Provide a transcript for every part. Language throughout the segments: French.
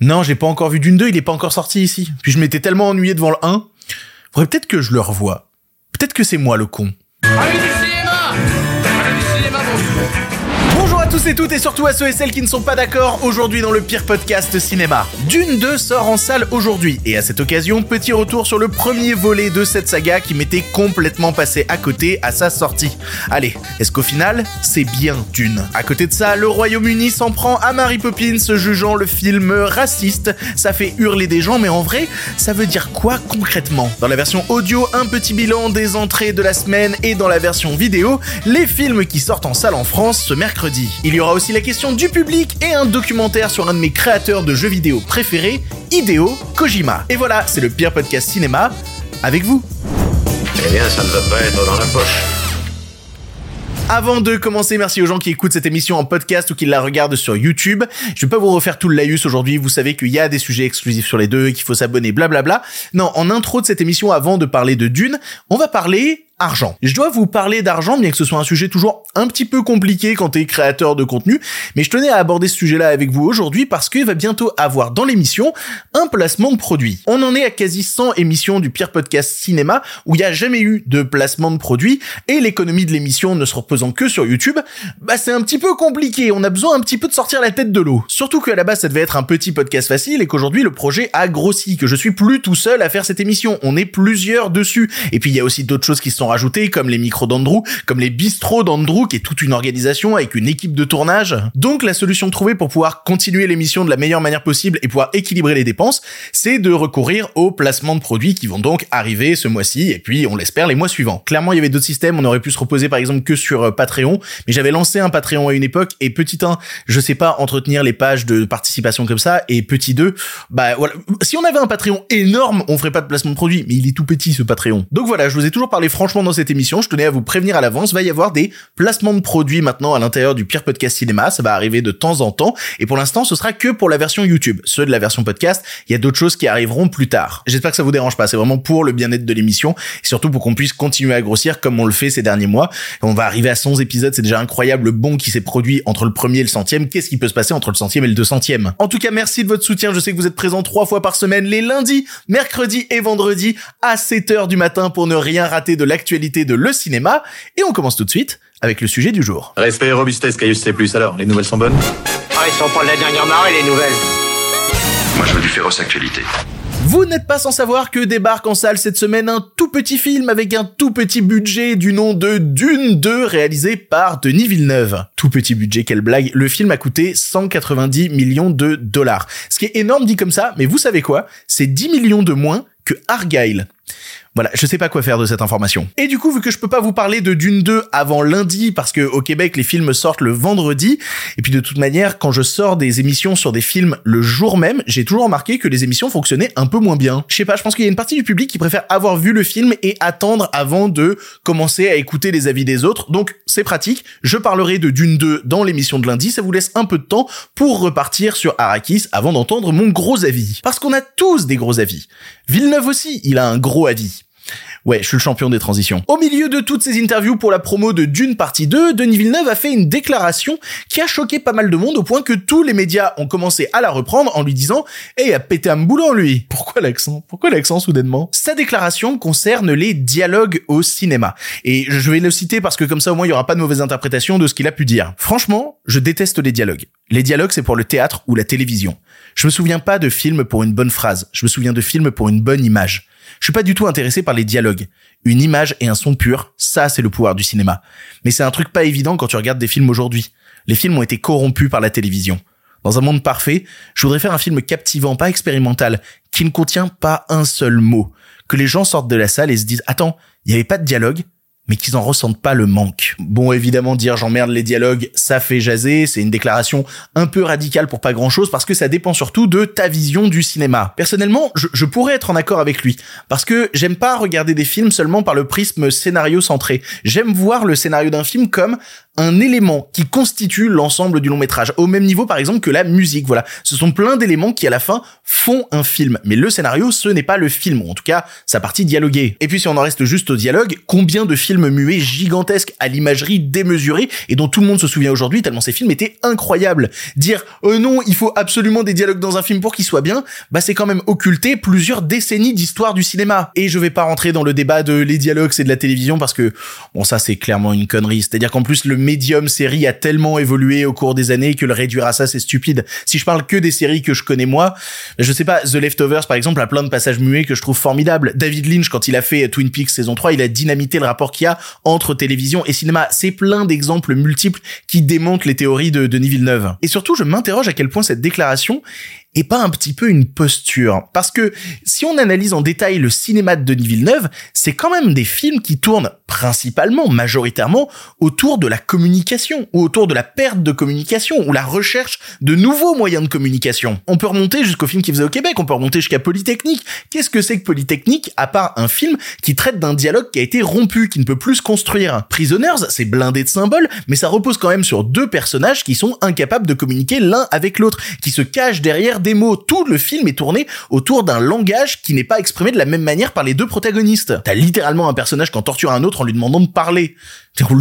Non, j'ai pas encore vu Dune 2, il est pas encore sorti ici. Puis je m'étais tellement ennuyé devant le 1. Faudrait peut-être que je le revoie. Peut-être que c'est moi le con. Tous et toutes et surtout à ceux et celles qui ne sont pas d'accord aujourd'hui dans le pire podcast cinéma. Dune 2 sort en salle aujourd'hui et à cette occasion, petit retour sur le premier volet de cette saga qui m'était complètement passé à côté à sa sortie. Allez, est-ce qu'au final, c'est bien Dune? À côté de ça, le Royaume-Uni s'en prend à Mary Poppins jugeant le film raciste. Ça fait hurler des gens mais en vrai, ça veut dire quoi concrètement? Dans la version audio, un petit bilan des entrées de la semaine et dans la version vidéo, les films qui sortent en salle en France ce mercredi. Il y aura aussi la question du public et un documentaire sur un de mes créateurs de jeux vidéo préférés, Hideo Kojima. Et voilà, c'est le pire podcast cinéma avec vous. Eh bien, ça ne va pas être dans la poche. Avant de commencer, merci aux gens qui écoutent cette émission en podcast ou qui la regardent sur YouTube. Je vais pas vous refaire tout le laïus aujourd'hui. Vous savez qu'il y a des sujets exclusifs sur les deux, qu'il faut s'abonner, blablabla. Non, en intro de cette émission, avant de parler de Dune, on va parler Je dois vous parler d'argent, bien que ce soit un sujet toujours un petit peu compliqué quand t'es créateur de contenu, mais je tenais à aborder ce sujet-là avec vous aujourd'hui parce qu'il va bientôt avoir dans l'émission un placement de produit. On en est à quasi 100 émissions du pire podcast cinéma où il n'y a jamais eu de placement de produit et l'économie de l'émission ne se reposant que sur YouTube, bah c'est un petit peu compliqué, on a besoin un petit peu de sortir la tête de l'eau. Surtout qu'à la base ça devait être un petit podcast facile et qu'aujourd'hui le projet a grossi, que je suis plus tout seul à faire cette émission, on est plusieurs dessus. Et puis il y a aussi d'autres choses qui se sont rajoutées comme les micros d'Andrew, comme les bistrots d'Andrew qui est toute une organisation avec une équipe de tournage. Donc la solution trouvée pour pouvoir continuer l'émission de la meilleure manière possible et pouvoir équilibrer les dépenses, c'est de recourir aux placements de produits qui vont donc arriver ce mois-ci et puis on l'espère les mois suivants. Clairement, il y avait d'autres systèmes, on aurait pu se reposer par exemple que sur euh, Patreon, mais j'avais lancé un Patreon à une époque et petit 1, je sais pas entretenir les pages de participation comme ça et petit 2, bah voilà, si on avait un Patreon énorme, on ferait pas de placement de produits, mais il est tout petit ce Patreon. Donc voilà, je vous ai toujours parlé franchement dans cette émission, je tenais à vous prévenir à l'avance, va y avoir des placements de produits maintenant à l'intérieur du pire podcast cinéma, ça va arriver de temps en temps et pour l'instant, ce sera que pour la version YouTube. Ceux de la version podcast, il y a d'autres choses qui arriveront plus tard. J'espère que ça vous dérange pas, c'est vraiment pour le bien-être de l'émission et surtout pour qu'on puisse continuer à grossir comme on le fait ces derniers mois. On va arriver à 100 épisodes, c'est déjà incroyable le bon qui s'est produit entre le premier et le centième. Qu'est-ce qui peut se passer entre le centième et le deux centième? En tout cas, merci de votre soutien. Je sais que vous êtes présents trois fois par semaine, les lundis, mercredis et vendredis à 7 heures du matin pour ne rien rater de l'actualité de le cinéma. Et on commence tout de suite avec le sujet du jour. Respect et robustesse, Caius C+. Alors, les nouvelles sont bonnes? Ah, ils sont pas de la dernière marée, les nouvelles Moi, je veux du féroce actualité. Vous n'êtes pas sans savoir que débarque en salle cette semaine un tout petit film avec un tout petit budget du nom de Dune 2 réalisé par Denis Villeneuve. Tout petit budget, quelle blague. Le film a coûté 190 millions de dollars. Ce qui est énorme dit comme ça, mais vous savez quoi? C'est 10 millions de moins que Argyle. Voilà, je sais pas quoi faire de cette information. Et du coup, vu que je peux pas vous parler de Dune 2 avant lundi, parce que au Québec, les films sortent le vendredi, et puis de toute manière, quand je sors des émissions sur des films le jour même, j'ai toujours remarqué que les émissions fonctionnaient un peu moins bien. Je sais pas, je pense qu'il y a une partie du public qui préfère avoir vu le film et attendre avant de commencer à écouter les avis des autres, donc c'est pratique. Je parlerai de Dune 2 dans l'émission de lundi, ça vous laisse un peu de temps pour repartir sur Arrakis avant d'entendre mon gros avis. Parce qu'on a tous des gros avis. Villeneuve aussi, il a un gros avis. Ouais, je suis le champion des transitions. Au milieu de toutes ces interviews pour la promo de Dune partie 2, Denis Villeneuve a fait une déclaration qui a choqué pas mal de monde au point que tous les médias ont commencé à la reprendre en lui disant "Eh, il a pété un boulot lui." Pourquoi l'accent? Pourquoi l'accent soudainement? Sa déclaration concerne les dialogues au cinéma et je vais le citer parce que comme ça au moins il y aura pas de mauvaise interprétation de ce qu'il a pu dire. Franchement, je déteste les dialogues. Les dialogues c'est pour le théâtre ou la télévision. Je me souviens pas de films pour une bonne phrase, je me souviens de films pour une bonne image. Je suis pas du tout intéressé par les dialogues. Une image et un son pur, ça c'est le pouvoir du cinéma. Mais c'est un truc pas évident quand tu regardes des films aujourd'hui. Les films ont été corrompus par la télévision. Dans un monde parfait, je voudrais faire un film captivant, pas expérimental, qui ne contient pas un seul mot. Que les gens sortent de la salle et se disent, attends, il n'y avait pas de dialogue, mais qu'ils en ressentent pas le manque. Bon, évidemment, dire j'emmerde les dialogues, ça fait jaser, c'est une déclaration un peu radicale pour pas grand chose parce que ça dépend surtout de ta vision du cinéma. Personnellement, je, je pourrais être en accord avec lui parce que j'aime pas regarder des films seulement par le prisme scénario centré. J'aime voir le scénario d'un film comme un élément qui constitue l'ensemble du long métrage, au même niveau par exemple que la musique. Voilà, ce sont plein d'éléments qui à la fin font un film. Mais le scénario, ce n'est pas le film, en tout cas sa partie dialoguée. Et puis si on en reste juste au dialogue, combien de films muets gigantesques à l'imagerie démesurée et dont tout le monde se souvient aujourd'hui tellement ces films étaient incroyables. Dire oh non, il faut absolument des dialogues dans un film pour qu'il soit bien, bah c'est quand même occulter plusieurs décennies d'histoire du cinéma. Et je vais pas rentrer dans le débat de les dialogues c'est de la télévision parce que bon ça c'est clairement une connerie. C'est-à-dire qu'en plus le médium série a tellement évolué au cours des années que le réduire à ça c'est stupide. Si je parle que des séries que je connais moi, je sais pas, The Leftovers par exemple a plein de passages muets que je trouve formidables. David Lynch quand il a fait Twin Peaks saison 3, il a dynamité le rapport qu'il y a entre télévision et cinéma. C'est plein d'exemples multiples qui démontrent les théories de Denis Villeneuve. Et surtout, je m'interroge à quel point cette déclaration et pas un petit peu une posture. Parce que si on analyse en détail le cinéma de Denis Villeneuve, c'est quand même des films qui tournent principalement, majoritairement, autour de la communication, ou autour de la perte de communication, ou la recherche de nouveaux moyens de communication. On peut remonter jusqu'au film qu'il faisait au Québec, on peut remonter jusqu'à Polytechnique. Qu'est-ce que c'est que Polytechnique, à part un film qui traite d'un dialogue qui a été rompu, qui ne peut plus se construire? Prisoners, c'est blindé de symboles, mais ça repose quand même sur deux personnages qui sont incapables de communiquer l'un avec l'autre, qui se cachent derrière des mots. Tout le film est tourné autour d'un langage qui n'est pas exprimé de la même manière par les deux protagonistes. T'as littéralement un personnage qui en torture un autre en lui demandant de parler.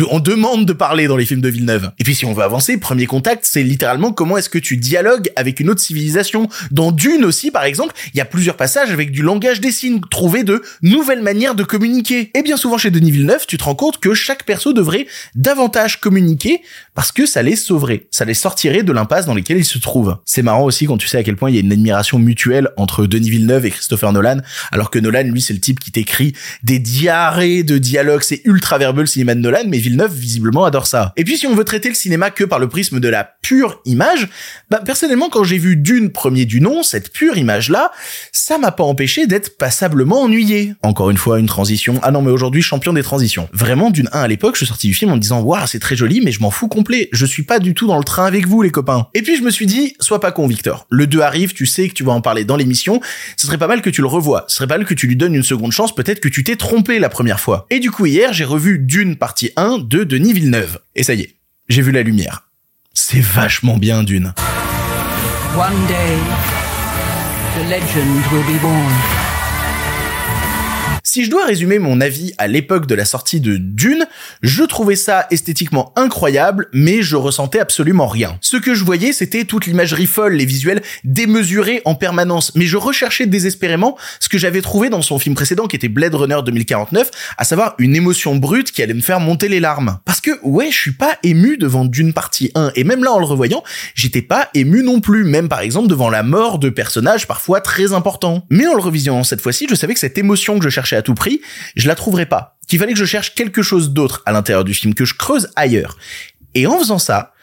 On demande de parler dans les films de Villeneuve. Et puis si on veut avancer, premier contact, c'est littéralement comment est-ce que tu dialogues avec une autre civilisation. Dans Dune aussi, par exemple, il y a plusieurs passages avec du langage des signes, trouver de nouvelles manières de communiquer. Et bien souvent chez Denis Villeneuve, tu te rends compte que chaque perso devrait davantage communiquer parce que ça les sauverait, ça les sortirait de l'impasse dans lesquelles ils se trouvent. C'est marrant aussi quand tu sais à quel point il y a une admiration mutuelle entre Denis Villeneuve et Christopher Nolan, alors que Nolan, lui, c'est le type qui t'écrit des diarrhées de dialogues, c'est ultra verbeux le cinéma de Nolan, mais Villeneuve visiblement adore ça. Et puis si on veut traiter le cinéma que par le prisme de la pure image, bah personnellement quand j'ai vu Dune premier du nom, cette pure image là, ça m'a pas empêché d'être passablement ennuyé. Encore une fois une transition. Ah non mais aujourd'hui champion des transitions. Vraiment Dune 1 à l'époque, je suis sorti du film en me disant waouh c'est très joli mais je m'en fous complet. Je suis pas du tout dans le train avec vous les copains. Et puis je me suis dit sois pas con Victor. Le 2 arrive, tu sais que tu vas en parler dans l'émission. Ce serait pas mal que tu le revoies. Ce serait pas mal que tu lui donnes une seconde chance. Peut-être que tu t'es trompé la première fois. Et du coup hier j'ai revu Dune partie 1 de Denis Villeneuve. Et ça y est, j'ai vu la lumière. C'est vachement bien d'une. One day, the legend will be born. Si je dois résumer mon avis à l'époque de la sortie de Dune, je trouvais ça esthétiquement incroyable, mais je ressentais absolument rien. Ce que je voyais, c'était toute l'imagerie folle, les visuels démesurés en permanence, mais je recherchais désespérément ce que j'avais trouvé dans son film précédent qui était Blade Runner 2049, à savoir une émotion brute qui allait me faire monter les larmes. Parce que ouais, je suis pas ému devant Dune partie 1, et même là en le revoyant, j'étais pas ému non plus, même par exemple devant la mort de personnages parfois très importants. Mais en le revisionnant cette fois-ci, je savais que cette émotion que je cherchais à tout prix, je la trouverais pas. Qu'il fallait que je cherche quelque chose d'autre à l'intérieur du film, que je creuse ailleurs. Et en faisant ça,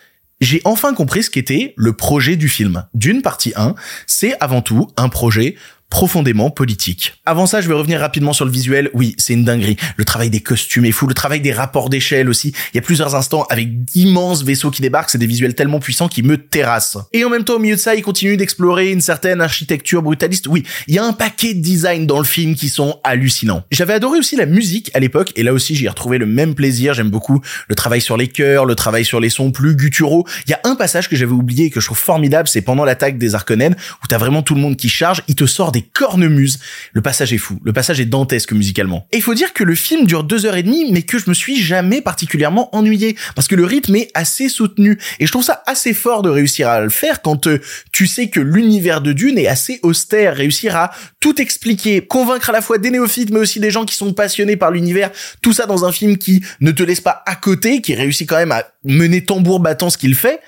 j'ai enfin compris ce qu'était le projet du film. D'une partie 1, c'est avant tout un projet profondément politique. Avant ça, je vais revenir rapidement sur le visuel. Oui, c'est une dinguerie. Le travail des costumes est fou, le travail des rapports d'échelle aussi. Il y a plusieurs instants avec d'immenses vaisseaux qui débarquent, c'est des visuels tellement puissants qui me terrassent. Et en même temps, au milieu de ça, il continue d'explorer une certaine architecture brutaliste. Oui, il y a un paquet de designs dans le film qui sont hallucinants. J'avais adoré aussi la musique à l'époque, et là aussi, j'y ai retrouvé le même plaisir. J'aime beaucoup le travail sur les chœurs, le travail sur les sons plus gutturaux. Il y a un passage que j'avais oublié et que je trouve formidable, c'est pendant l'attaque des Arconènes, où t'as vraiment tout le monde qui charge, il te sort des cornemuses. Le passage est fou. Le passage est dantesque musicalement. Et il faut dire que le film dure deux heures et demie, mais que je me suis jamais particulièrement ennuyé. Parce que le rythme est assez soutenu. Et je trouve ça assez fort de réussir à le faire quand euh, tu sais que l'univers de Dune est assez austère. Réussir à tout expliquer, convaincre à la fois des néophytes, mais aussi des gens qui sont passionnés par l'univers. Tout ça dans un film qui ne te laisse pas à côté, qui réussit quand même à mener tambour battant ce qu'il fait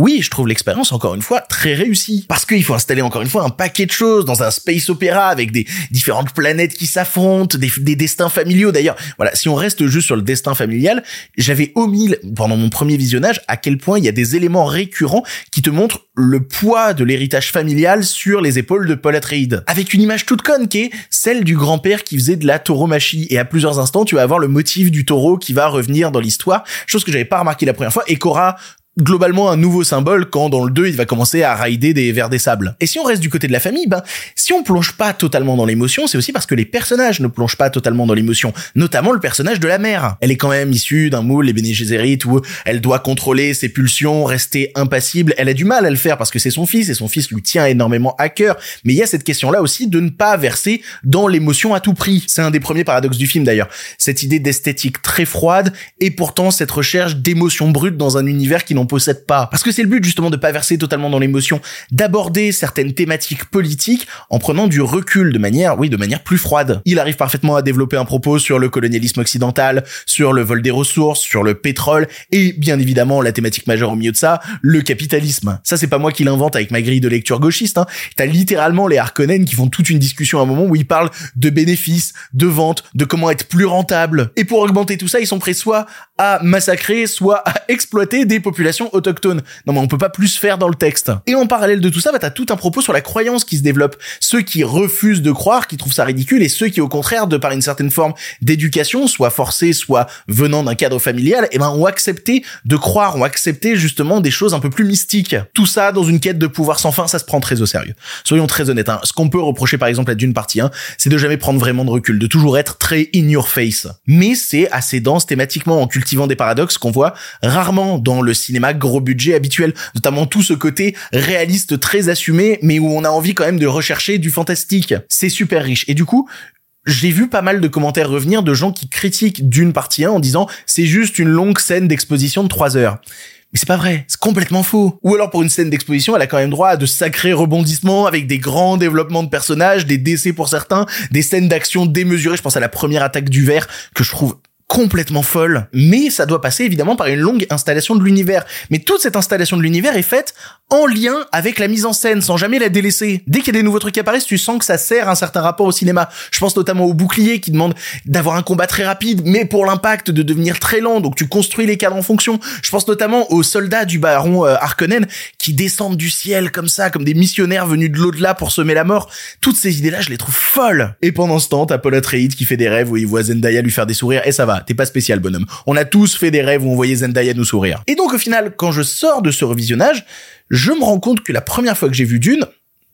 oui, je trouve l'expérience encore une fois très réussie. Parce qu'il faut installer encore une fois un paquet de choses dans un space opéra avec des différentes planètes qui s'affrontent, des, des, destins familiaux d'ailleurs. Voilà, si on reste juste sur le destin familial, j'avais omis pendant mon premier visionnage à quel point il y a des éléments récurrents qui te montrent le poids de l'héritage familial sur les épaules de Paul Atreides. Avec une image toute conne qui est celle du grand-père qui faisait de la tauromachie. Et à plusieurs instants, tu vas avoir le motif du taureau qui va revenir dans l'histoire, chose que j'avais pas remarqué la première fois et qu'aura globalement un nouveau symbole quand dans le 2 il va commencer à raider des vers des sables. Et si on reste du côté de la famille, ben si on plonge pas totalement dans l'émotion, c'est aussi parce que les personnages ne plongent pas totalement dans l'émotion, notamment le personnage de la mère. Elle est quand même issue d'un moule les Bene Gesserit où elle doit contrôler ses pulsions, rester impassible. Elle a du mal à le faire parce que c'est son fils et son fils lui tient énormément à cœur. Mais il y a cette question-là aussi de ne pas verser dans l'émotion à tout prix. C'est un des premiers paradoxes du film d'ailleurs. Cette idée d'esthétique très froide et pourtant cette recherche d'émotions brutes dans un univers qui n'en possède pas. Parce que c'est le but justement de pas verser totalement dans l'émotion, d'aborder certaines thématiques politiques en prenant du recul de manière, oui, de manière plus froide. Il arrive parfaitement à développer un propos sur le colonialisme occidental, sur le vol des ressources, sur le pétrole et bien évidemment la thématique majeure au milieu de ça, le capitalisme. Ça c'est pas moi qui l'invente avec ma grille de lecture gauchiste. Hein. T'as littéralement les Harkonnen qui font toute une discussion à un moment où ils parlent de bénéfices, de ventes, de comment être plus rentable. Et pour augmenter tout ça, ils sont prêts à massacrer, soit à exploiter des populations autochtones. Non mais on peut pas plus faire dans le texte. Et en parallèle de tout ça, bah t'as tout un propos sur la croyance qui se développe. Ceux qui refusent de croire, qui trouvent ça ridicule, et ceux qui au contraire, de par une certaine forme d'éducation, soit forcée, soit venant d'un cadre familial, eh ben ont accepté de croire, ont accepté justement des choses un peu plus mystiques. Tout ça dans une quête de pouvoir sans fin, ça se prend très au sérieux. Soyons très honnêtes. Hein. Ce qu'on peut reprocher par exemple à Dune partie 1, c'est de jamais prendre vraiment de recul, de toujours être très in your face. Mais c'est assez dense thématiquement en des paradoxes qu'on voit rarement dans le cinéma gros budget habituel, notamment tout ce côté réaliste très assumé, mais où on a envie quand même de rechercher du fantastique. C'est super riche. Et du coup, j'ai vu pas mal de commentaires revenir de gens qui critiquent Dune partie 1 en disant c'est juste une longue scène d'exposition de 3 heures. Mais c'est pas vrai, c'est complètement faux. Ou alors pour une scène d'exposition, elle a quand même droit à de sacrés rebondissements avec des grands développements de personnages, des décès pour certains, des scènes d'action démesurées. Je pense à la première attaque du verre que je trouve complètement folle, mais ça doit passer évidemment par une longue installation de l'univers. Mais toute cette installation de l'univers est faite en lien avec la mise en scène, sans jamais la délaisser. Dès qu'il y a des nouveaux trucs qui apparaissent, tu sens que ça sert un certain rapport au cinéma. Je pense notamment au bouclier qui demande d'avoir un combat très rapide, mais pour l'impact de devenir très lent, donc tu construis les cadres en fonction. Je pense notamment aux soldats du baron euh, Harkonnen qui descendent du ciel comme ça, comme des missionnaires venus de l'au-delà pour semer la mort. Toutes ces idées-là, je les trouve folles. Et pendant ce temps, t'as Paul Atreides qui fait des rêves où il voit Zendaya lui faire des sourires, et ça va, t'es pas spécial bonhomme. On a tous fait des rêves où on voyait Zendaya nous sourire. Et donc au final, quand je sors de ce revisionnage, je me rends compte que la première fois que j'ai vu Dune,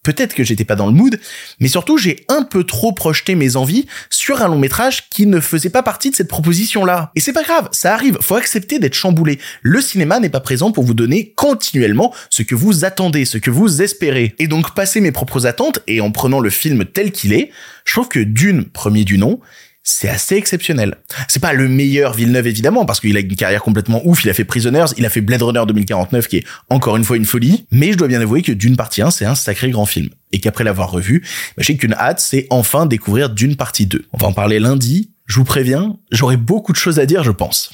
peut-être que j'étais pas dans le mood, mais surtout j'ai un peu trop projeté mes envies sur un long métrage qui ne faisait pas partie de cette proposition-là. Et c'est pas grave, ça arrive, faut accepter d'être chamboulé. Le cinéma n'est pas présent pour vous donner continuellement ce que vous attendez, ce que vous espérez. Et donc passer mes propres attentes, et en prenant le film tel qu'il est, je trouve que Dune, premier du nom, c'est assez exceptionnel. C'est pas le meilleur Villeneuve évidemment parce qu'il a une carrière complètement ouf, il a fait Prisoners, il a fait Blade Runner 2049 qui est encore une fois une folie, mais je dois bien avouer que Dune partie 1 c'est un sacré grand film et qu'après l'avoir revu, bah, j'ai qu'une hâte, c'est enfin découvrir Dune partie 2. On va en parler lundi, je vous préviens, j'aurai beaucoup de choses à dire je pense.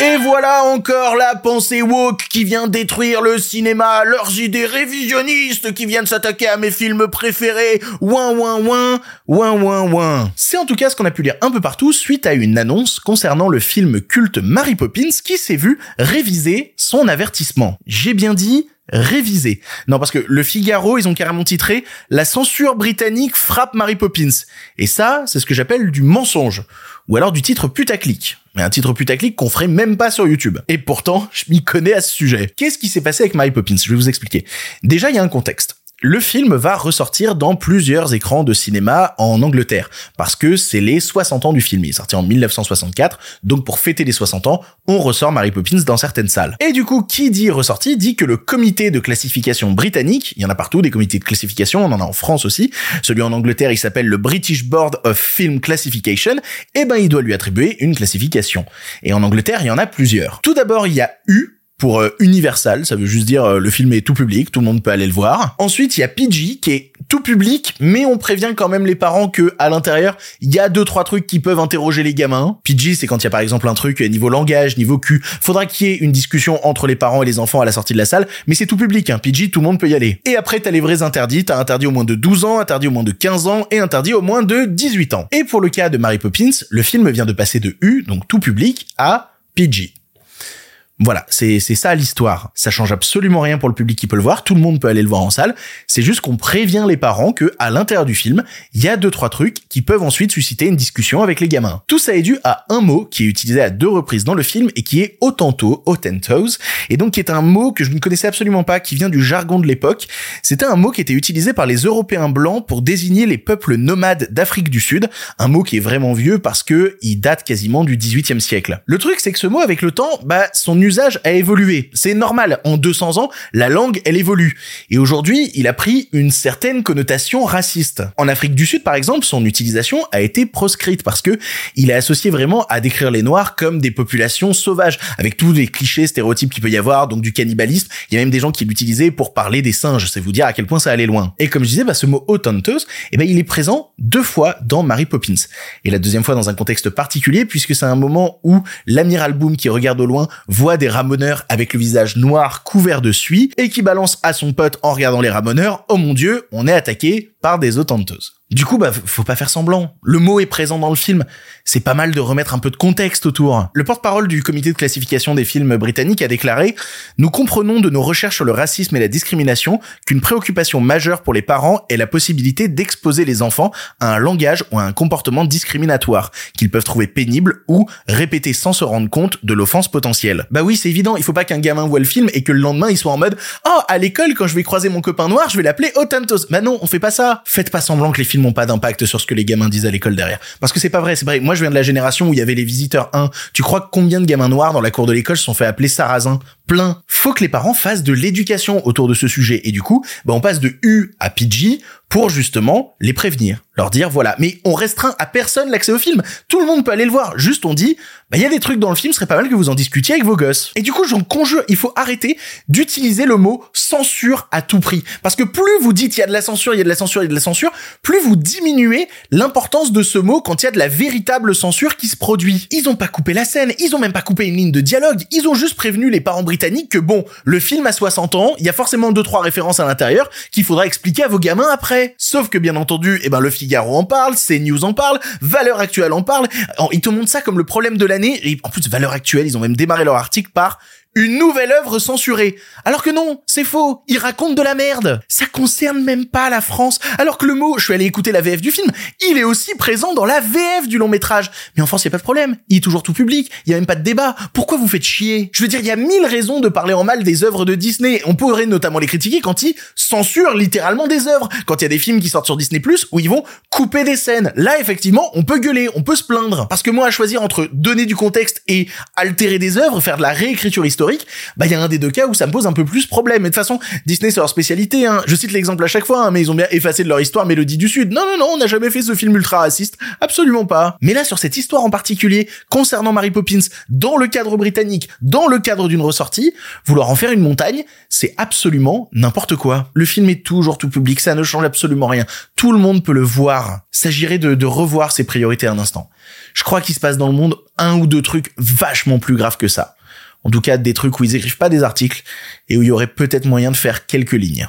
Et voilà encore la pensée woke qui vient détruire le cinéma, leurs idées révisionnistes qui viennent s'attaquer à mes films préférés. Ouin ouin ouin, ouin ouin ouin. C'est en tout cas ce qu'on a pu lire un peu partout suite à une annonce concernant le film culte Mary Poppins qui s'est vu réviser son avertissement. J'ai bien dit réviser. Non, parce que le Figaro, ils ont carrément titré La censure britannique frappe Mary Poppins. Et ça, c'est ce que j'appelle du mensonge. Ou alors du titre putaclic. Mais un titre putaclic qu'on ferait même pas sur YouTube. Et pourtant, je m'y connais à ce sujet. Qu'est-ce qui s'est passé avec Mary Poppins? Je vais vous expliquer. Déjà, il y a un contexte le film va ressortir dans plusieurs écrans de cinéma en Angleterre, parce que c'est les 60 ans du film. Il est sorti en 1964, donc pour fêter les 60 ans, on ressort Mary Poppins dans certaines salles. Et du coup, qui dit ressorti dit que le comité de classification britannique, il y en a partout des comités de classification, on en a en France aussi, celui en Angleterre il s'appelle le British Board of Film Classification, et eh ben il doit lui attribuer une classification. Et en Angleterre, il y en a plusieurs. Tout d'abord, il y a U, pour euh, Universal, ça veut juste dire euh, le film est tout public, tout le monde peut aller le voir. Ensuite, il y a PG qui est tout public, mais on prévient quand même les parents que à l'intérieur, il y a deux trois trucs qui peuvent interroger les gamins. PG, c'est quand il y a par exemple un truc niveau langage, niveau cul. Faudra qu'il y ait une discussion entre les parents et les enfants à la sortie de la salle, mais c'est tout public, hein. PG, tout le monde peut y aller. Et après, t'as les vrais interdits, t'as interdit au moins de 12 ans, interdit au moins de 15 ans et interdit au moins de 18 ans. Et pour le cas de Mary Poppins, le film vient de passer de U, donc tout public, à PG. Voilà, c'est ça l'histoire. Ça change absolument rien pour le public qui peut le voir. Tout le monde peut aller le voir en salle. C'est juste qu'on prévient les parents que à l'intérieur du film, il y a deux trois trucs qui peuvent ensuite susciter une discussion avec les gamins. Tout ça est dû à un mot qui est utilisé à deux reprises dans le film et qui est autanto, autentos, et donc qui est un mot que je ne connaissais absolument pas, qui vient du jargon de l'époque. C'était un mot qui était utilisé par les Européens blancs pour désigner les peuples nomades d'Afrique du Sud. Un mot qui est vraiment vieux parce que il date quasiment du 18e siècle. Le truc, c'est que ce mot, avec le temps, bah son usage a évolué. C'est normal. En 200 ans, la langue, elle évolue. Et aujourd'hui, il a pris une certaine connotation raciste. En Afrique du Sud, par exemple, son utilisation a été proscrite parce que il est associé vraiment à décrire les Noirs comme des populations sauvages, avec tous les clichés, stéréotypes qu'il peut y avoir, donc du cannibalisme. Il y a même des gens qui l'utilisaient pour parler des singes. C'est vous dire à quel point ça allait loin. Et comme je disais, bah, ce mot autantos, eh il est présent deux fois dans Mary Poppins. Et la deuxième fois dans un contexte particulier, puisque c'est un moment où l'amiral Boom qui regarde au loin voit des ramoneurs avec le visage noir couvert de suie et qui balance à son pote en regardant les ramoneurs, oh mon dieu, on est attaqué par des autantos. Du coup, bah, faut pas faire semblant. Le mot est présent dans le film. C'est pas mal de remettre un peu de contexte autour. Le porte-parole du comité de classification des films britanniques a déclaré Nous comprenons de nos recherches sur le racisme et la discrimination qu'une préoccupation majeure pour les parents est la possibilité d'exposer les enfants à un langage ou à un comportement discriminatoire qu'ils peuvent trouver pénible ou répéter sans se rendre compte de l'offense potentielle. Bah oui, c'est évident. Il faut pas qu'un gamin voit le film et que le lendemain il soit en mode Oh, à l'école, quand je vais croiser mon copain noir, je vais l'appeler Otantos. Bah non, on fait pas ça. Faites pas semblant que les n'ont pas d'impact sur ce que les gamins disent à l'école derrière. Parce que c'est pas vrai, c'est vrai. Moi, je viens de la génération où il y avait les visiteurs 1. Tu crois combien de gamins noirs dans la cour de l'école se sont fait appeler sarrasin Plein. Faut que les parents fassent de l'éducation autour de ce sujet. Et du coup, bah, on passe de U à PG pour justement les prévenir, leur dire voilà. Mais on restreint à personne l'accès au film. Tout le monde peut aller le voir. Juste on dit, bah il y a des trucs dans le film, ce serait pas mal que vous en discutiez avec vos gosses. Et du coup, j'en conjure, il faut arrêter d'utiliser le mot censure à tout prix. Parce que plus vous dites il y a de la censure, il y a de la censure, il y a de la censure, plus vous diminuez l'importance de ce mot quand il y a de la véritable censure qui se produit. Ils ont pas coupé la scène, ils ont même pas coupé une ligne de dialogue, ils ont juste prévenu les parents britanniques que bon, le film a 60 ans, il y a forcément deux trois références à l'intérieur qu'il faudra expliquer à vos gamins après. Sauf que bien entendu, eh ben le Figaro en parle, CNews en parle, Valeurs Actuelles en parle. Ils te montrent ça comme le problème de l'année. Et en plus, Valeurs Actuelles, ils ont même démarré leur article par une nouvelle œuvre censurée. Alors que non, c'est faux. Ils racontent de la merde. Ça concerne même pas la France. Alors que le mot, je suis allé écouter la VF du film, il est aussi présent dans la VF du long métrage. Mais en France, il a pas de problème. Il est toujours tout public. Il y a même pas de débat. Pourquoi vous faites chier? Je veux dire, il y a mille raisons de parler en mal des œuvres de Disney. On pourrait notamment les critiquer quand ils censurent littéralement des œuvres. Quand il y a des films qui sortent sur Disney où ils vont couper des scènes. Là, effectivement, on peut gueuler, on peut se plaindre. Parce que moi, à choisir entre donner du contexte et altérer des œuvres, faire de la réécriture historique, bah il y a un des deux cas où ça me pose un peu plus problème. Mais de toute façon, Disney c'est leur spécialité. Hein. Je cite l'exemple à chaque fois, hein, mais ils ont bien effacé de leur histoire Mélodie du Sud. Non non non, on n'a jamais fait ce film ultra raciste, absolument pas. Mais là sur cette histoire en particulier concernant Mary Poppins, dans le cadre britannique, dans le cadre d'une ressortie, vouloir en faire une montagne, c'est absolument n'importe quoi. Le film est toujours tout public, ça ne change absolument rien. Tout le monde peut le voir. S'agirait de, de revoir ses priorités un instant. Je crois qu'il se passe dans le monde un ou deux trucs vachement plus graves que ça. En tout cas, des trucs où ils écrivent pas des articles et où il y aurait peut-être moyen de faire quelques lignes.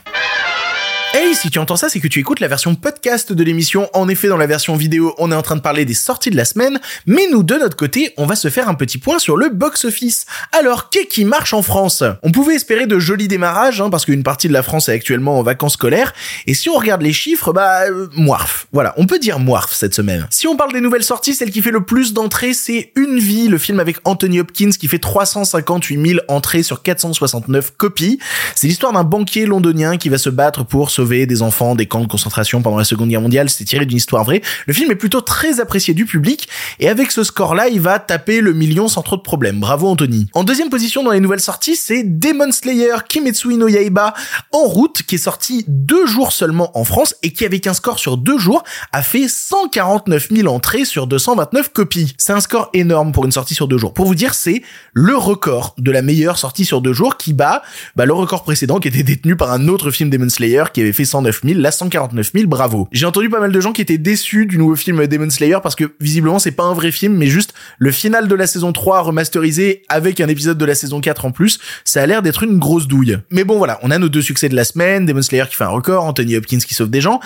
Hey, si tu entends ça, c'est que tu écoutes la version podcast de l'émission. En effet, dans la version vidéo, on est en train de parler des sorties de la semaine, mais nous, de notre côté, on va se faire un petit point sur le box-office. Alors, qu'est-ce qui marche en France? On pouvait espérer de jolis démarrages, hein, parce qu'une partie de la France est actuellement en vacances scolaires, et si on regarde les chiffres, bah, euh, moirf. Voilà, on peut dire moirf cette semaine. Si on parle des nouvelles sorties, celle qui fait le plus d'entrées, c'est Une vie, le film avec Anthony Hopkins qui fait 358 000 entrées sur 469 copies. C'est l'histoire d'un banquier londonien qui va se battre pour des enfants des camps de concentration pendant la Seconde Guerre mondiale. C'est tiré d'une histoire vraie. Le film est plutôt très apprécié du public et avec ce score-là, il va taper le million sans trop de problèmes. Bravo Anthony. En deuxième position dans les nouvelles sorties, c'est Demon Slayer Kimetsu no Yaiba en route qui est sorti deux jours seulement en France et qui avec un score sur deux jours a fait 149 000 entrées sur 229 copies. C'est un score énorme pour une sortie sur deux jours. Pour vous dire, c'est le record de la meilleure sortie sur deux jours qui bat bah, le record précédent qui était détenu par un autre film Demon Slayer qui avait fait 109 000, là 149 000, bravo. J'ai entendu pas mal de gens qui étaient déçus du nouveau film Demon Slayer parce que visiblement c'est pas un vrai film, mais juste le final de la saison 3 remasterisé avec un épisode de la saison 4 en plus, ça a l'air d'être une grosse douille. Mais bon voilà, on a nos deux succès de la semaine, Demon Slayer qui fait un record, Anthony Hopkins qui sauve des gens.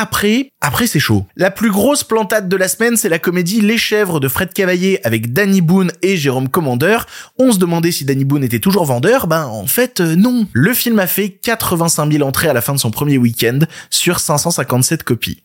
Après, après c'est chaud. La plus grosse plantade de la semaine, c'est la comédie Les Chèvres de Fred Cavaillé avec Danny Boone et Jérôme Commandeur. On se demandait si Danny Boone était toujours vendeur, ben en fait euh, non. Le film a fait 85 000 entrées à la fin de son premier week-end sur 557 copies.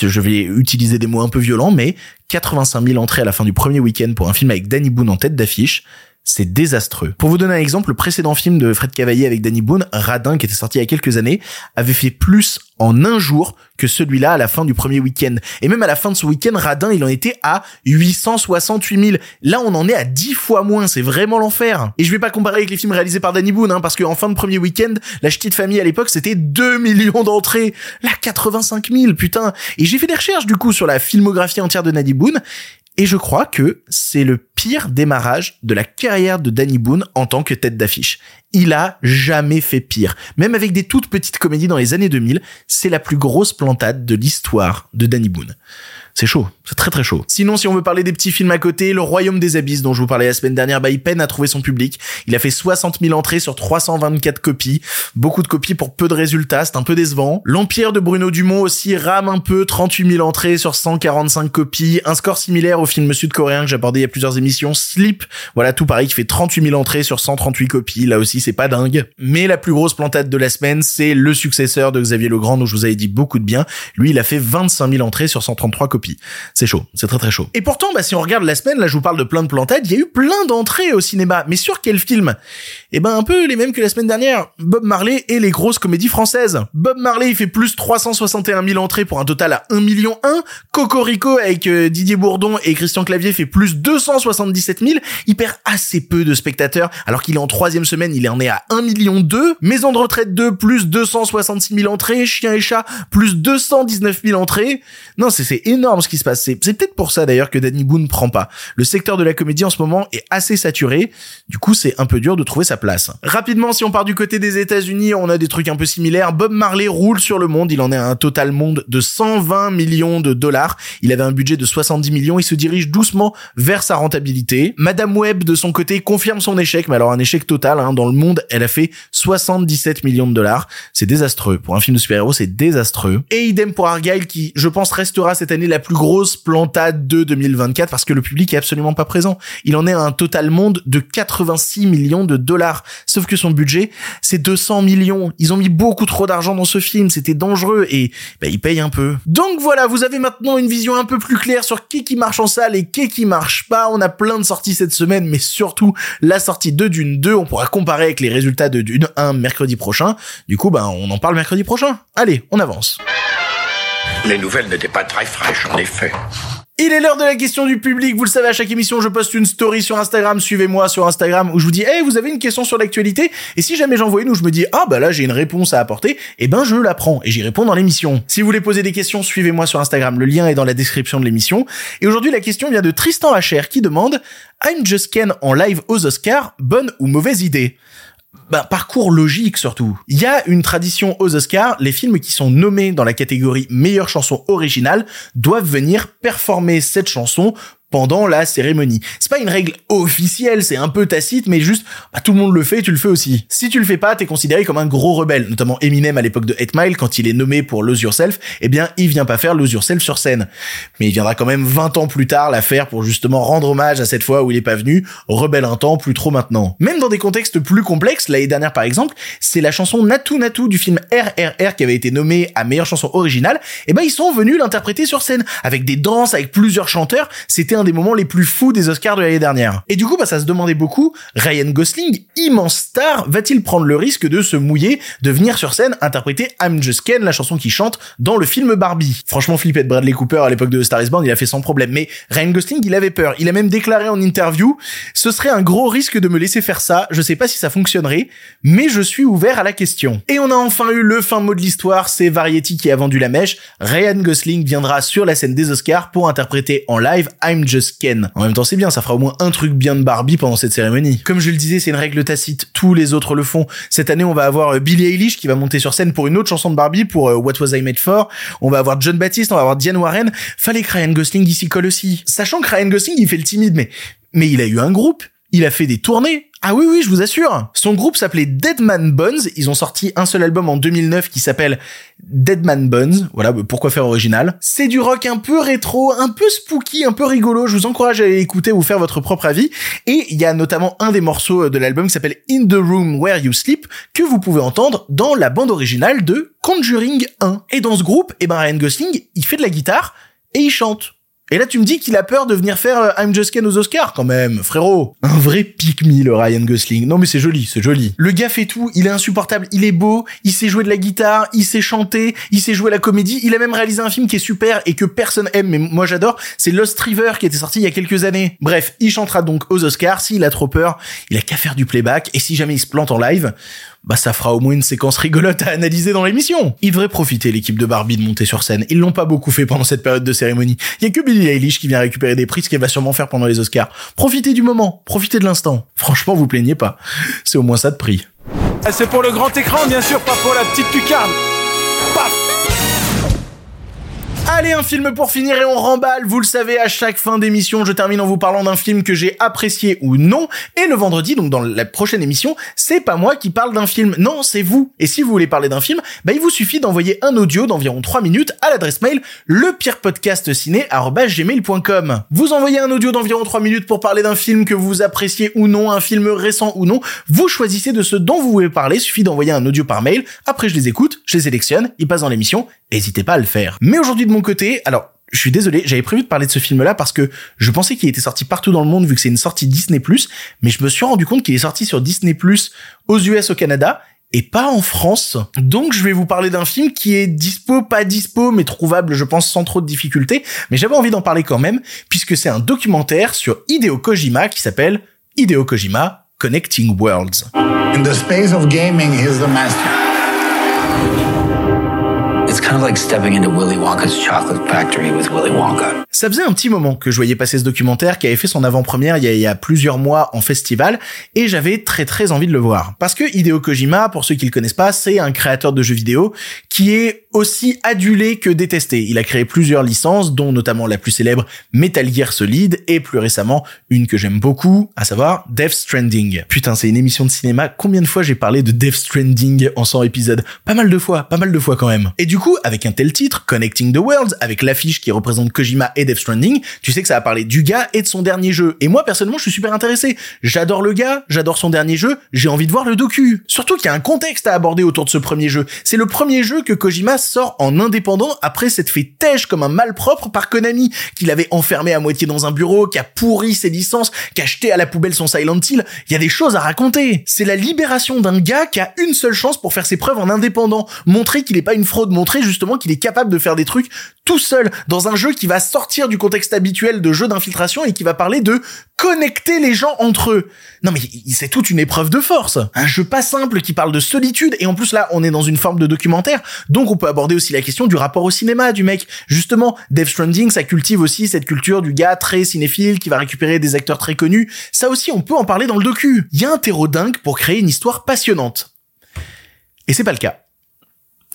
Je vais utiliser des mots un peu violents, mais 85 000 entrées à la fin du premier week-end pour un film avec Danny Boone en tête d'affiche, c'est désastreux. Pour vous donner un exemple, le précédent film de Fred Cavaillé avec Danny Boone, Radin, qui était sorti il y a quelques années, avait fait plus en un jour que celui-là à la fin du premier week-end. Et même à la fin de ce week-end, Radin, il en était à 868 000. Là, on en est à 10 fois moins. C'est vraiment l'enfer. Et je vais pas comparer avec les films réalisés par Danny Boone, hein, parce qu'en fin de premier week-end, La Petite Famille à l'époque, c'était 2 millions d'entrées. Là, 85 000, putain. Et j'ai fait des recherches, du coup, sur la filmographie entière de Danny Boone. Et je crois que c'est le pire démarrage de la carrière de Danny Boone en tant que tête d'affiche. Il a jamais fait pire. Même avec des toutes petites comédies dans les années 2000, c'est la plus grosse plantade de l'histoire de Danny Boone. C'est chaud, c'est très très chaud. Sinon, si on veut parler des petits films à côté, Le Royaume des Abysses dont je vous parlais la semaine dernière, bah il peine à trouver son public. Il a fait 60 000 entrées sur 324 copies, beaucoup de copies pour peu de résultats, c'est un peu décevant. L'Empire de Bruno Dumont aussi rame un peu, 38 000 entrées sur 145 copies, un score similaire au film sud-coréen que j'abordais il y a plusieurs émissions, Sleep, voilà tout pareil qui fait 38 000 entrées sur 138 copies, là aussi c'est pas dingue. Mais la plus grosse plantade de la semaine, c'est le successeur de Xavier Legrand dont je vous avais dit beaucoup de bien. Lui, il a fait 25 000 entrées sur 133 copies. C'est chaud, c'est très très chaud. Et pourtant, bah, si on regarde la semaine, là je vous parle de plein de plantades, il y a eu plein d'entrées au cinéma. Mais sur quel film? Eh ben un peu les mêmes que la semaine dernière. Bob Marley et les grosses comédies françaises. Bob Marley, il fait plus 361 000 entrées pour un total à 1 million 1. Cocorico avec euh, Didier Bourdon et Christian Clavier fait plus 277 000. Il perd assez peu de spectateurs, alors qu'il est en troisième semaine, il en est à 1 million 2. Maison de retraite 2, plus 266 000 entrées. Chien et chat, plus 219 000 entrées. Non, c'est énorme C'est peut-être pour ça d'ailleurs que Danny Boone prend pas. Le secteur de la comédie en ce moment est assez saturé. Du coup, c'est un peu dur de trouver sa place. Rapidement, si on part du côté des États-Unis, on a des trucs un peu similaires. Bob Marley roule sur le monde. Il en est à un total monde de 120 millions de dollars. Il avait un budget de 70 millions. Il se dirige doucement vers sa rentabilité. Madame Webb, de son côté, confirme son échec. Mais alors un échec total. Hein. Dans le monde, elle a fait 77 millions de dollars. C'est désastreux. Pour un film de super-héros, c'est désastreux. Et idem pour Argyle qui, je pense, restera cette année la plus grosse plantade de 2024 parce que le public est absolument pas présent. Il en est à un total monde de 86 millions de dollars. Sauf que son budget, c'est 200 millions. Ils ont mis beaucoup trop d'argent dans ce film. C'était dangereux et bah, ils payent un peu. Donc voilà, vous avez maintenant une vision un peu plus claire sur qui qui marche en salle et qui qui marche pas. On a plein de sorties cette semaine, mais surtout la sortie de Dune 2. On pourra comparer avec les résultats de Dune 1 mercredi prochain. Du coup, bah, on en parle mercredi prochain. Allez, on avance. Les nouvelles n'étaient pas très fraîches, en effet. Il est l'heure de la question du public. Vous le savez, à chaque émission, je poste une story sur Instagram. Suivez-moi sur Instagram où je vous dis, hey, vous avez une question sur l'actualité? Et si jamais j'en vois une où je me dis, ah, bah là, j'ai une réponse à apporter, eh ben, je la prends et j'y réponds dans l'émission. Si vous voulez poser des questions, suivez-moi sur Instagram. Le lien est dans la description de l'émission. Et aujourd'hui, la question vient de Tristan Hacher qui demande, I'm Just Ken en live aux Oscars, bonne ou mauvaise idée? Bah, parcours logique surtout. Il y a une tradition aux Oscars, les films qui sont nommés dans la catégorie meilleure chanson originale doivent venir performer cette chanson pendant la cérémonie. C'est pas une règle officielle, c'est un peu tacite, mais juste, bah, tout le monde le fait, tu le fais aussi. Si tu le fais pas, t'es considéré comme un gros rebelle, notamment Eminem à l'époque de 8 Mile, quand il est nommé pour Lose Yourself, eh bien, il vient pas faire Lose Yourself sur scène. Mais il viendra quand même 20 ans plus tard la faire pour justement rendre hommage à cette fois où il est pas venu, rebelle un temps, plus trop maintenant. Même dans des contextes plus complexes, l'année dernière par exemple, c'est la chanson Natu Natu du film RRR qui avait été nommée à meilleure chanson originale, eh ben, ils sont venus l'interpréter sur scène, avec des danses, avec plusieurs chanteurs, c'était des moments les plus fous des Oscars de l'année dernière. Et du coup, bah, ça se demandait beaucoup, Ryan Gosling, immense star, va-t-il prendre le risque de se mouiller, de venir sur scène interpréter I'm Just Ken, la chanson qu'il chante dans le film Barbie? Franchement, flipper de Bradley Cooper à l'époque de Star is Born, il a fait sans problème. Mais Ryan Gosling, il avait peur. Il a même déclaré en interview, ce serait un gros risque de me laisser faire ça. Je sais pas si ça fonctionnerait, mais je suis ouvert à la question. Et on a enfin eu le fin mot de l'histoire, c'est Variety qui a vendu la mèche. Ryan Gosling viendra sur la scène des Oscars pour interpréter en live I'm Just Ken en même temps, c'est bien, ça fera au moins un truc bien de Barbie pendant cette cérémonie. Comme je le disais, c'est une règle tacite, tous les autres le font. Cette année, on va avoir euh, Billie Eilish qui va monter sur scène pour une autre chanson de Barbie, pour euh, What Was I Made For. On va avoir John Baptiste, on va avoir Diane Warren. Fallait que Ryan Gosling ici colle aussi. Sachant que Ryan Gosling, il fait le timide, mais, mais il a eu un groupe, il a fait des tournées, Ah oui, oui, je vous assure. Son groupe s'appelait Deadman Bones. Ils ont sorti un seul album en 2009 qui s'appelle Deadman Bones. Voilà, pourquoi faire original? C'est du rock un peu rétro, un peu spooky, un peu rigolo. Je vous encourage à aller écouter ou faire votre propre avis. Et il y a notamment un des morceaux de l'album qui s'appelle In the Room Where You Sleep que vous pouvez entendre dans la bande originale de Conjuring 1. Et dans ce groupe, eh ben Ryan Gosling, il fait de la guitare et il chante. Et là, tu me dis qu'il a peur de venir faire euh, I'm Just Ken aux Oscars, quand même, frérot. Un vrai pick-me, le Ryan Gosling. Non, mais c'est joli, c'est joli. Le gars fait tout, il est insupportable, il est beau, il sait jouer de la guitare, il sait chanter, il sait jouer la comédie, il a même réalisé un film qui est super et que personne aime, mais moi j'adore, c'est Lost River qui était sorti il y a quelques années. Bref, il chantera donc aux Oscars, s'il a trop peur, il a qu'à faire du playback, et si jamais il se plante en live, bah ça fera au moins une séquence rigolote à analyser dans l'émission. Il devrait profiter l'équipe de Barbie de monter sur scène. Ils l'ont pas beaucoup fait pendant cette période de cérémonie. Il y a que Billie Eilish qui vient récupérer des prix, ce qu'elle va sûrement faire pendant les Oscars. Profitez du moment, profitez de l'instant. Franchement, vous plaignez pas. C'est au moins ça de prix. Ah, C'est pour le grand écran, bien sûr, pas pour la petite lucarne. Allez, un film pour finir et on remballe. Vous le savez, à chaque fin d'émission, je termine en vous parlant d'un film que j'ai apprécié ou non. Et le vendredi, donc dans la prochaine émission, c'est pas moi qui parle d'un film. Non, c'est vous. Et si vous voulez parler d'un film, bah, il vous suffit d'envoyer un audio d'environ 3 minutes à l'adresse mail lepirepodcastciné.gmail.com. Vous envoyez un audio d'environ 3 minutes pour parler d'un film que vous appréciez ou non, un film récent ou non. Vous choisissez de ce dont vous voulez parler. Suffit d'envoyer un audio par mail. Après, je les écoute, je les sélectionne, ils passent dans l'émission. N'hésitez pas à le faire. Mais aujourd'hui, de mon côté, alors, je suis désolé, j'avais prévu de parler de ce film-là parce que je pensais qu'il était sorti partout dans le monde vu que c'est une sortie Disney+, mais je me suis rendu compte qu'il est sorti sur Disney+, aux US, au Canada, et pas en France. Donc je vais vous parler d'un film qui est dispo, pas dispo, mais trouvable, je pense, sans trop de difficultés. Mais j'avais envie d'en parler quand même, puisque c'est un documentaire sur Hideo Kojima qui s'appelle Hideo Kojima Connecting Worlds. In the space of gaming, he's the master. Ça faisait un petit moment que je voyais passer ce documentaire qui avait fait son avant-première il, y a- il y a plusieurs mois en festival et j'avais très très envie de le voir. Parce que Hideo Kojima, pour ceux qui le connaissent pas, c'est un créateur de jeux vidéo qui est aussi adulé que détesté. Il a créé plusieurs licences, dont notamment la plus célèbre Metal Gear Solid et plus récemment une que j'aime beaucoup, à savoir Death Stranding. Putain, c'est une émission de cinéma. Combien de fois j'ai parlé de Death Stranding en 100 épisodes? Pas mal de fois, pas mal de fois quand même. Et du coup, avec un tel titre, Connecting the Worlds, avec l'affiche qui représente Kojima et Death Stranding, tu sais que ça va parler du gars et de son dernier jeu. Et moi, personnellement, je suis super intéressé. J'adore le gars, j'adore son dernier jeu, j'ai envie de voir le docu. Surtout qu'il y a un contexte à aborder autour de ce premier jeu. C'est le premier jeu que Kojima sort en indépendant après s'être fait têche comme un malpropre par Konami, qui l'avait enfermé à moitié dans un bureau, qui a pourri ses licences, qui a jeté à la poubelle son Silent Hill. Il y a des choses à raconter. C'est la libération d'un gars qui a une seule chance pour faire ses preuves en indépendant. Montrer qu'il est pas une fraude, montrer justement qu'il est capable de faire des trucs tout seul dans un jeu qui va sortir du contexte habituel de jeu d'infiltration et qui va parler de connecter les gens entre eux. Non mais c'est toute une épreuve de force. Un jeu pas simple qui parle de solitude et en plus là on est dans une forme de documentaire donc on peut aborder aussi la question du rapport au cinéma du mec. Justement, Death Stranding ça cultive aussi cette culture du gars très cinéphile qui va récupérer des acteurs très connus. Ça aussi on peut en parler dans le docu. Il y a un terreau dingue pour créer une histoire passionnante. Et c'est pas le cas.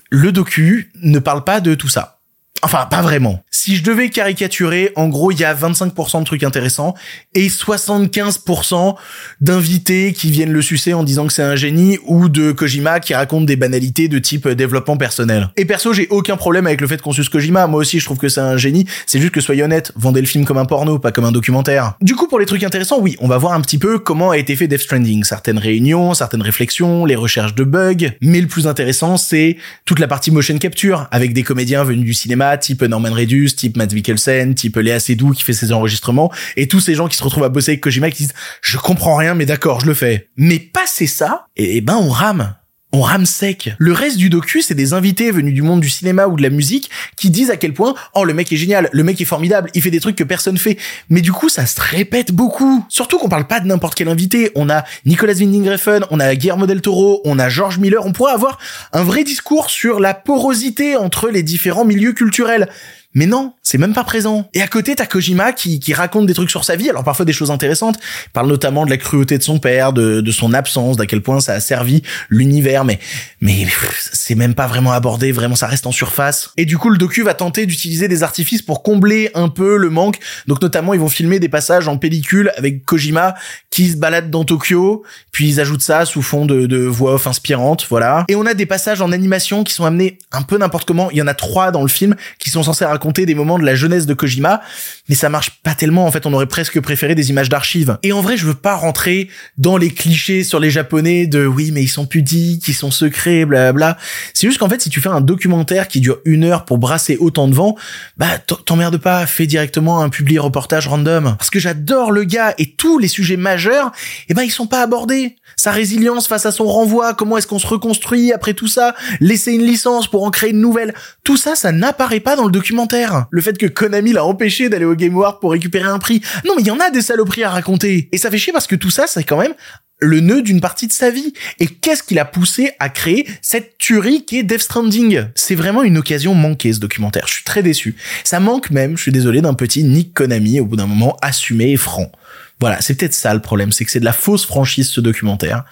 Le docu ne parle pas de tout ça. Enfin, pas vraiment. Si je devais caricaturer, en gros, il y a 25% de trucs intéressants et 75% d'invités qui viennent le sucer en disant que c'est un génie ou de Kojima qui raconte des banalités de type développement personnel. Et perso, j'ai aucun problème avec le fait qu'on suce Kojima. Moi aussi, je trouve que c'est un génie. C'est juste que soyez honnête, vendez le film comme un porno, pas comme un documentaire. Du coup, pour les trucs intéressants, oui, on va voir un petit peu comment a été fait Death Stranding. Certaines réunions, certaines réflexions, les recherches de bugs. Mais le plus intéressant, c'est toute la partie motion capture avec des comédiens venus du cinéma, type Norman Reedus, type Matt Mikkelsen, type Léa Seydoux qui fait ses enregistrements, et tous ces gens qui se retrouvent à bosser avec Kojima qui disent je comprends rien mais d'accord je le fais. Mais passer ça, et, et ben on rame. On rame sec. Le reste du docu, c'est des invités venus du monde du cinéma ou de la musique qui disent à quel point, oh, le mec est génial, le mec est formidable, il fait des trucs que personne fait. Mais du coup, ça se répète beaucoup. Surtout qu'on parle pas de n'importe quel invité. On a Nicolas Winding Refn, on a Guillermo del Toro, on a George Miller. On pourrait avoir un vrai discours sur la porosité entre les différents milieux culturels. Mais non, c'est même pas présent. Et à côté, t'as Kojima qui, qui raconte des trucs sur sa vie, alors parfois des choses intéressantes. Il parle notamment de la cruauté de son père, de, de son absence, d'à quel point ça a servi l'univers, mais, mais c'est même pas vraiment abordé, vraiment ça reste en surface. Et du coup, le docu va tenter d'utiliser des artifices pour combler un peu le manque. Donc notamment, ils vont filmer des passages en pellicule avec Kojima qui se balade dans Tokyo, puis ils ajoutent ça sous fond de, de voix off inspirantes, voilà. Et on a des passages en animation qui sont amenés un peu n'importe comment. Il y en a trois dans le film qui sont censés raconter des moments de la jeunesse de Kojima, mais ça marche pas tellement. En fait, on aurait presque préféré des images d'archives. Et en vrai, je veux pas rentrer dans les clichés sur les Japonais de oui, mais ils sont pudiques, ils sont secrets, bla bla. C'est juste qu'en fait, si tu fais un documentaire qui dure une heure pour brasser autant de vent, bah t'emmerdes pas, fais directement un public reportage random. Parce que j'adore le gars et tous les sujets majeurs, eh ben ils sont pas abordés. Sa résilience face à son renvoi, comment est-ce qu'on se reconstruit après tout ça, laisser une licence pour en créer une nouvelle, tout ça, ça n'apparaît pas dans le documentaire. Le fait que Konami l'a empêché d'aller au Game Award pour récupérer un prix. Non, mais il y en a des saloperies à raconter. Et ça fait chier parce que tout ça, c'est quand même le nœud d'une partie de sa vie. Et qu'est-ce qui l'a poussé à créer cette tuerie qui est Death Stranding? C'est vraiment une occasion manquée ce documentaire. Je suis très déçu. Ça manque même, je suis désolé, d'un petit Nick Konami au bout d'un moment assumé et franc. Voilà, c'est peut-être ça le problème, c'est que c'est de la fausse franchise ce documentaire.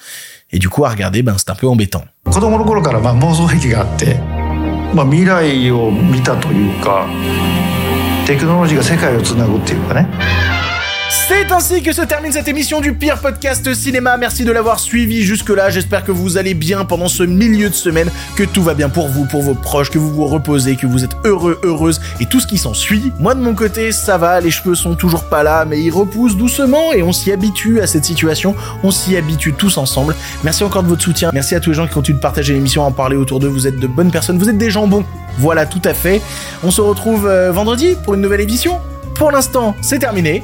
Et du coup, à regarder, ben c'est un peu embêtant. まあ、未来を見たというかテクノロジーが世界をつなぐっていうかね。C'est ainsi que se termine cette émission du pire podcast cinéma. Merci de l'avoir suivi jusque-là. J'espère que vous allez bien pendant ce milieu de semaine, que tout va bien pour vous, pour vos proches, que vous vous reposez, que vous êtes heureux, heureuse et tout ce qui s'ensuit. Moi de mon côté, ça va, les cheveux sont toujours pas là, mais ils repoussent doucement et on s'y habitue à cette situation. On s'y habitue tous ensemble. Merci encore de votre soutien. Merci à tous les gens qui continuent de partager l'émission, en parler autour d'eux. Vous êtes de bonnes personnes, vous êtes des gens bons. Voilà, tout à fait. On se retrouve euh, vendredi pour une nouvelle émission. Pour l'instant, c'est terminé.